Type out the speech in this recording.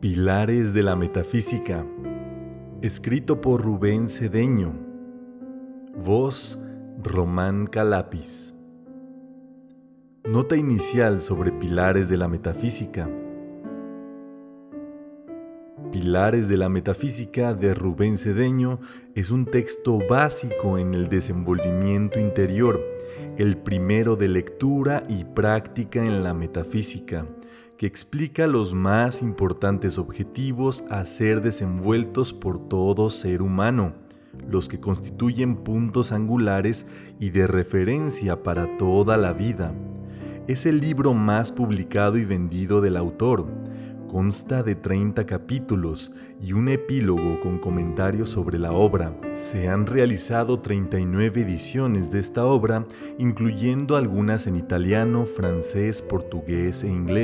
Pilares de la Metafísica, escrito por Rubén Cedeño, voz Román Calapis. Nota inicial sobre Pilares de la Metafísica. Pilares de la Metafísica de Rubén Cedeño es un texto básico en el desenvolvimiento interior, el primero de lectura y práctica en la metafísica, que explica los más importantes objetivos a ser desenvueltos por todo ser humano, los que constituyen puntos angulares y de referencia para toda la vida. Es el libro más publicado y vendido del autor, Consta de 30 capítulos y un epílogo con comentarios sobre la obra. Se han realizado 39 ediciones de esta obra, incluyendo algunas en italiano, francés, portugués e inglés.